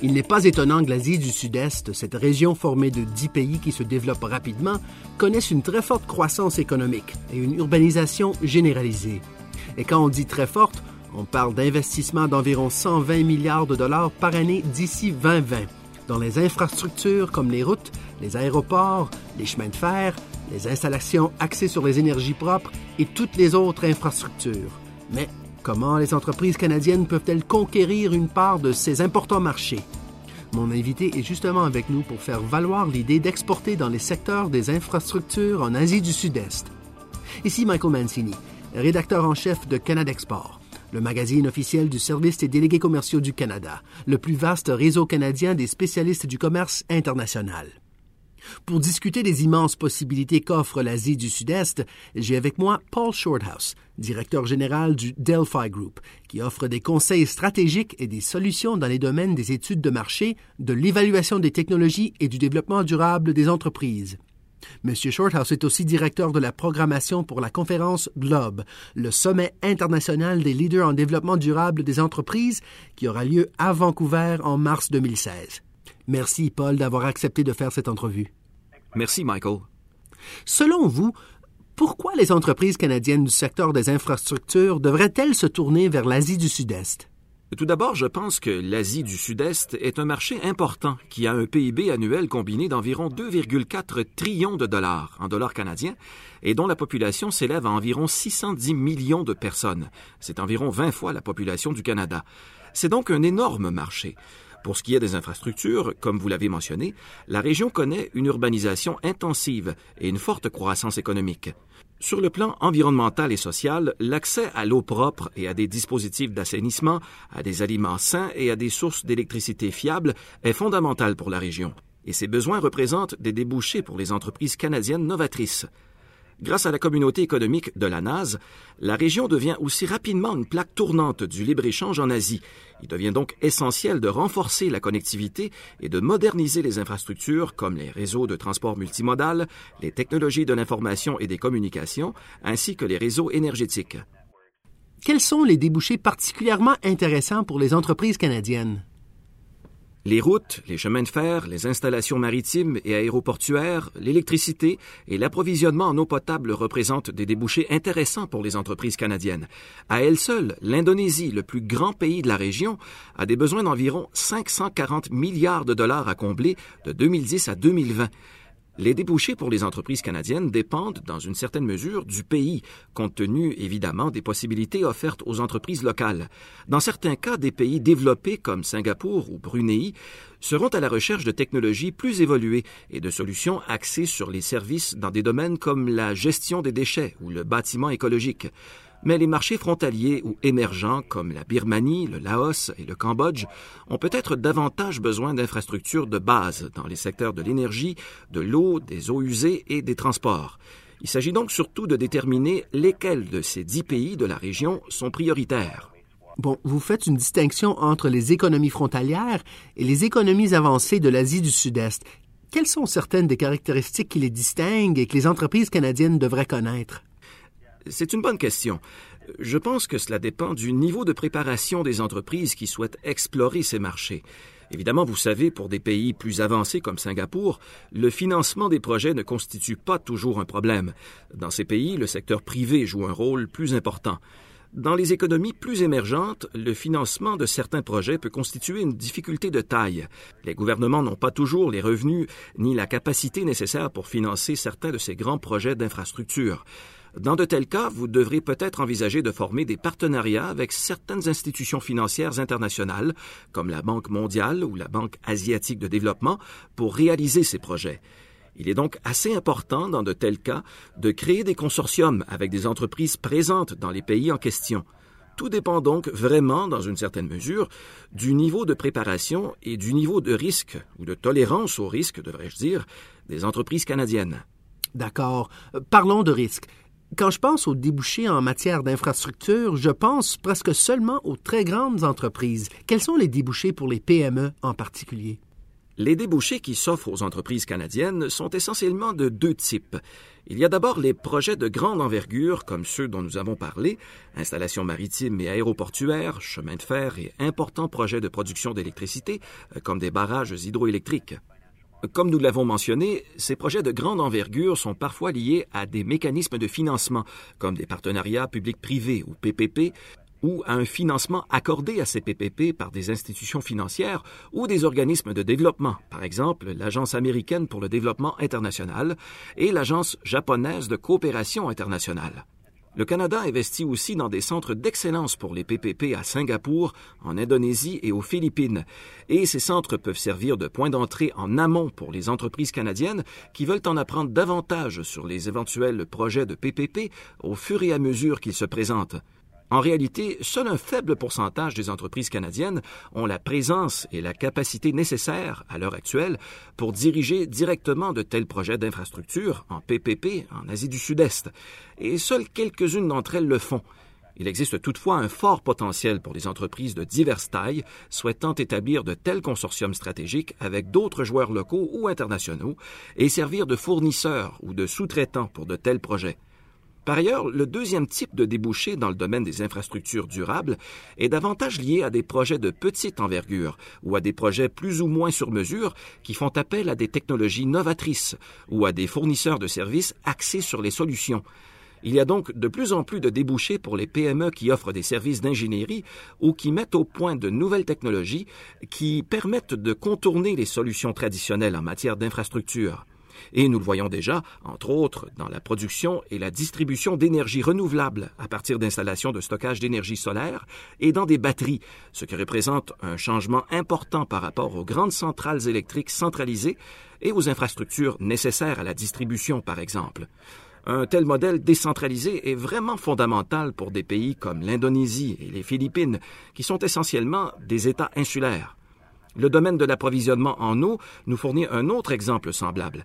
Il n'est pas étonnant que l'Asie du Sud-Est, cette région formée de dix pays qui se développent rapidement, connaisse une très forte croissance économique et une urbanisation généralisée. Et quand on dit très forte, on parle d'investissements d'environ 120 milliards de dollars par année d'ici 2020 dans les infrastructures comme les routes, les aéroports, les chemins de fer, les installations axées sur les énergies propres et toutes les autres infrastructures. Mais comment les entreprises canadiennes peuvent-elles conquérir une part de ces importants marchés? Mon invité est justement avec nous pour faire valoir l'idée d'exporter dans les secteurs des infrastructures en Asie du Sud-Est. Ici Michael Mancini, rédacteur en chef de Canada Export le magazine officiel du Service des délégués commerciaux du Canada, le plus vaste réseau canadien des spécialistes du commerce international. Pour discuter des immenses possibilités qu'offre l'Asie du Sud-Est, j'ai avec moi Paul Shorthouse, directeur général du Delphi Group, qui offre des conseils stratégiques et des solutions dans les domaines des études de marché, de l'évaluation des technologies et du développement durable des entreprises. M. Shorthouse est aussi directeur de la programmation pour la conférence GLOBE, le sommet international des leaders en développement durable des entreprises qui aura lieu à Vancouver en mars 2016. Merci, Paul, d'avoir accepté de faire cette entrevue. Merci, Michael. Selon vous, pourquoi les entreprises canadiennes du secteur des infrastructures devraient-elles se tourner vers l'Asie du Sud-Est? Tout d'abord, je pense que l'Asie du Sud-Est est un marché important qui a un PIB annuel combiné d'environ 2,4 trillions de dollars en dollars canadiens et dont la population s'élève à environ 610 millions de personnes. C'est environ 20 fois la population du Canada. C'est donc un énorme marché. Pour ce qui est des infrastructures, comme vous l'avez mentionné, la région connaît une urbanisation intensive et une forte croissance économique. Sur le plan environnemental et social, l'accès à l'eau propre et à des dispositifs d'assainissement, à des aliments sains et à des sources d'électricité fiables est fondamental pour la région. Et ces besoins représentent des débouchés pour les entreprises canadiennes novatrices. Grâce à la communauté économique de la NAS, la région devient aussi rapidement une plaque tournante du libre-échange en Asie. Il devient donc essentiel de renforcer la connectivité et de moderniser les infrastructures comme les réseaux de transport multimodal, les technologies de l'information et des communications, ainsi que les réseaux énergétiques. Quels sont les débouchés particulièrement intéressants pour les entreprises canadiennes? Les routes, les chemins de fer, les installations maritimes et aéroportuaires, l'électricité et l'approvisionnement en eau potable représentent des débouchés intéressants pour les entreprises canadiennes. À elle seule, l'Indonésie, le plus grand pays de la région, a des besoins d'environ 540 milliards de dollars à combler de 2010 à 2020. Les débouchés pour les entreprises canadiennes dépendent, dans une certaine mesure, du pays, compte tenu évidemment des possibilités offertes aux entreprises locales. Dans certains cas, des pays développés comme Singapour ou Brunei seront à la recherche de technologies plus évoluées et de solutions axées sur les services dans des domaines comme la gestion des déchets ou le bâtiment écologique mais les marchés frontaliers ou émergents comme la Birmanie, le Laos et le Cambodge ont peut-être davantage besoin d'infrastructures de base dans les secteurs de l'énergie, de l'eau, des eaux usées et des transports. Il s'agit donc surtout de déterminer lesquels de ces dix pays de la région sont prioritaires. Bon, vous faites une distinction entre les économies frontalières et les économies avancées de l'Asie du Sud-Est. Quelles sont certaines des caractéristiques qui les distinguent et que les entreprises canadiennes devraient connaître? C'est une bonne question. Je pense que cela dépend du niveau de préparation des entreprises qui souhaitent explorer ces marchés. Évidemment, vous savez, pour des pays plus avancés comme Singapour, le financement des projets ne constitue pas toujours un problème. Dans ces pays, le secteur privé joue un rôle plus important. Dans les économies plus émergentes, le financement de certains projets peut constituer une difficulté de taille. Les gouvernements n'ont pas toujours les revenus ni la capacité nécessaire pour financer certains de ces grands projets d'infrastructure. Dans de tels cas, vous devrez peut-être envisager de former des partenariats avec certaines institutions financières internationales, comme la Banque mondiale ou la Banque asiatique de développement, pour réaliser ces projets. Il est donc assez important, dans de tels cas, de créer des consortiums avec des entreprises présentes dans les pays en question. Tout dépend donc vraiment, dans une certaine mesure, du niveau de préparation et du niveau de risque, ou de tolérance au risque, devrais-je dire, des entreprises canadiennes. D'accord. Parlons de risque. Quand je pense aux débouchés en matière d'infrastructure, je pense presque seulement aux très grandes entreprises. Quels sont les débouchés pour les PME en particulier? Les débouchés qui s'offrent aux entreprises canadiennes sont essentiellement de deux types. Il y a d'abord les projets de grande envergure, comme ceux dont nous avons parlé, installations maritimes et aéroportuaires, chemins de fer et importants projets de production d'électricité, euh, comme des barrages hydroélectriques. Comme nous l'avons mentionné, ces projets de grande envergure sont parfois liés à des mécanismes de financement, comme des partenariats publics-privés ou PPP, ou à un financement accordé à ces PPP par des institutions financières ou des organismes de développement, par exemple l'Agence américaine pour le développement international et l'Agence japonaise de coopération internationale. Le Canada investit aussi dans des centres d'excellence pour les PPP à Singapour, en Indonésie et aux Philippines, et ces centres peuvent servir de point d'entrée en amont pour les entreprises canadiennes qui veulent en apprendre davantage sur les éventuels projets de PPP au fur et à mesure qu'ils se présentent. En réalité, seul un faible pourcentage des entreprises canadiennes ont la présence et la capacité nécessaires, à l'heure actuelle, pour diriger directement de tels projets d'infrastructure en PPP en Asie du Sud-Est, et seules quelques-unes d'entre elles le font. Il existe toutefois un fort potentiel pour les entreprises de diverses tailles souhaitant établir de tels consortiums stratégiques avec d'autres joueurs locaux ou internationaux et servir de fournisseurs ou de sous-traitants pour de tels projets. Par ailleurs, le deuxième type de débouché dans le domaine des infrastructures durables est davantage lié à des projets de petite envergure ou à des projets plus ou moins sur mesure qui font appel à des technologies novatrices ou à des fournisseurs de services axés sur les solutions. Il y a donc de plus en plus de débouchés pour les PME qui offrent des services d'ingénierie ou qui mettent au point de nouvelles technologies qui permettent de contourner les solutions traditionnelles en matière d'infrastructure. Et nous le voyons déjà, entre autres, dans la production et la distribution d'énergie renouvelable à partir d'installations de stockage d'énergie solaire et dans des batteries, ce qui représente un changement important par rapport aux grandes centrales électriques centralisées et aux infrastructures nécessaires à la distribution, par exemple. Un tel modèle décentralisé est vraiment fondamental pour des pays comme l'Indonésie et les Philippines, qui sont essentiellement des États insulaires. Le domaine de l'approvisionnement en eau nous fournit un autre exemple semblable.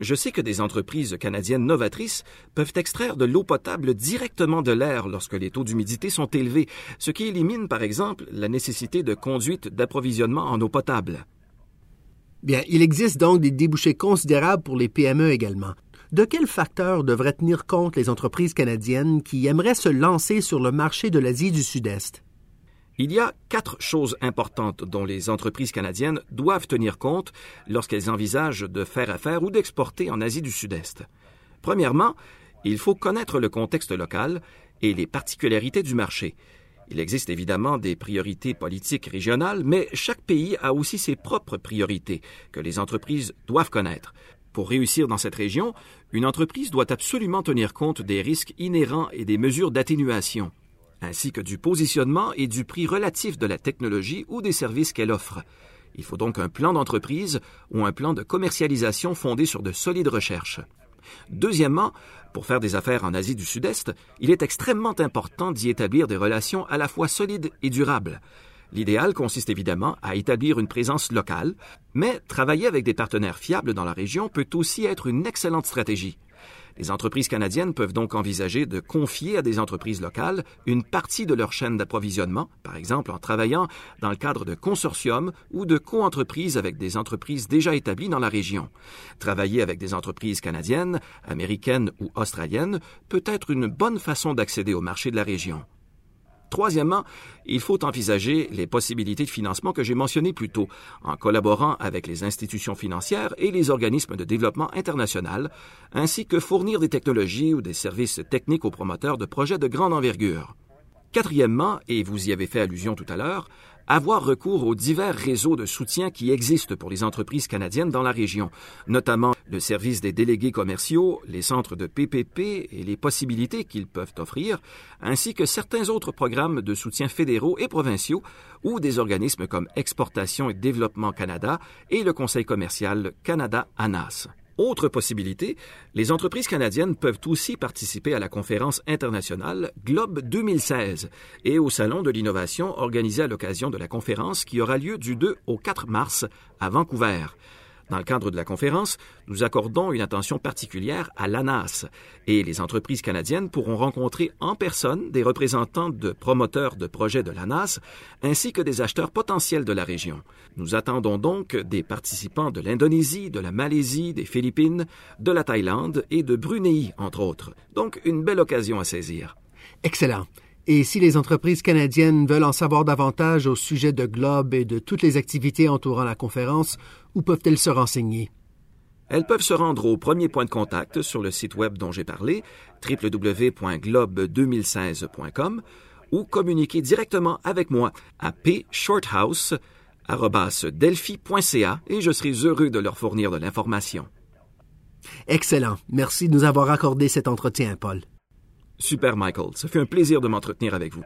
Je sais que des entreprises canadiennes novatrices peuvent extraire de l'eau potable directement de l'air lorsque les taux d'humidité sont élevés, ce qui élimine par exemple la nécessité de conduite d'approvisionnement en eau potable. Bien, il existe donc des débouchés considérables pour les PME également. De quels facteurs devraient tenir compte les entreprises canadiennes qui aimeraient se lancer sur le marché de l'Asie du Sud-Est? Il y a quatre choses importantes dont les entreprises canadiennes doivent tenir compte lorsqu'elles envisagent de faire affaire ou d'exporter en Asie du Sud-Est. Premièrement, il faut connaître le contexte local et les particularités du marché. Il existe évidemment des priorités politiques régionales, mais chaque pays a aussi ses propres priorités que les entreprises doivent connaître. Pour réussir dans cette région, une entreprise doit absolument tenir compte des risques inhérents et des mesures d'atténuation ainsi que du positionnement et du prix relatif de la technologie ou des services qu'elle offre. Il faut donc un plan d'entreprise ou un plan de commercialisation fondé sur de solides recherches. Deuxièmement, pour faire des affaires en Asie du Sud-Est, il est extrêmement important d'y établir des relations à la fois solides et durables. L'idéal consiste évidemment à établir une présence locale, mais travailler avec des partenaires fiables dans la région peut aussi être une excellente stratégie. Les entreprises canadiennes peuvent donc envisager de confier à des entreprises locales une partie de leur chaîne d'approvisionnement, par exemple en travaillant dans le cadre de consortiums ou de co-entreprises avec des entreprises déjà établies dans la région. Travailler avec des entreprises canadiennes, américaines ou australiennes peut être une bonne façon d'accéder au marché de la région. Troisièmement, il faut envisager les possibilités de financement que j'ai mentionnées plus tôt, en collaborant avec les institutions financières et les organismes de développement international, ainsi que fournir des technologies ou des services techniques aux promoteurs de projets de grande envergure. Quatrièmement, et vous y avez fait allusion tout à l'heure, avoir recours aux divers réseaux de soutien qui existent pour les entreprises canadiennes dans la région, notamment le service des délégués commerciaux, les centres de PPP et les possibilités qu'ils peuvent offrir, ainsi que certains autres programmes de soutien fédéraux et provinciaux ou des organismes comme Exportation et Développement Canada et le Conseil commercial Canada-ANAS. Autre possibilité, les entreprises canadiennes peuvent aussi participer à la conférence internationale Globe 2016 et au Salon de l'innovation organisé à l'occasion de la conférence qui aura lieu du 2 au 4 mars à Vancouver. Dans le cadre de la conférence, nous accordons une attention particulière à l'ANAS et les entreprises canadiennes pourront rencontrer en personne des représentants de promoteurs de projets de l'ANAS ainsi que des acheteurs potentiels de la région. Nous attendons donc des participants de l'Indonésie, de la Malaisie, des Philippines, de la Thaïlande et de Brunei, entre autres. Donc une belle occasion à saisir. Excellent. Et si les entreprises canadiennes veulent en savoir davantage au sujet de Globe et de toutes les activités entourant la conférence, où peuvent-elles se renseigner? Elles peuvent se rendre au premier point de contact sur le site web dont j'ai parlé, www.globe2016.com, ou communiquer directement avec moi à pshorthouse.delphi.ca et je serai heureux de leur fournir de l'information. Excellent. Merci de nous avoir accordé cet entretien, Paul. Super, Michael. Ça fait un plaisir de m'entretenir avec vous.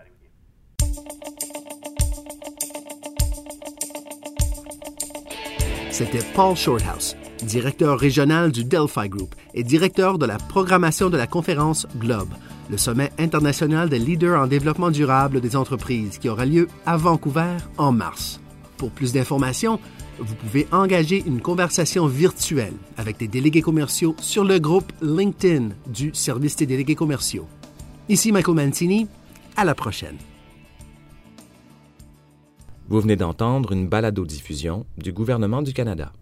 C'était Paul Shorthouse, directeur régional du Delphi Group et directeur de la programmation de la conférence Globe, le sommet international des leaders en développement durable des entreprises qui aura lieu à Vancouver en mars. Pour plus d'informations, vous pouvez engager une conversation virtuelle avec des délégués commerciaux sur le groupe LinkedIn du Service des délégués commerciaux. Ici Michael Mancini, à la prochaine. Vous venez d'entendre une balado-diffusion du gouvernement du Canada.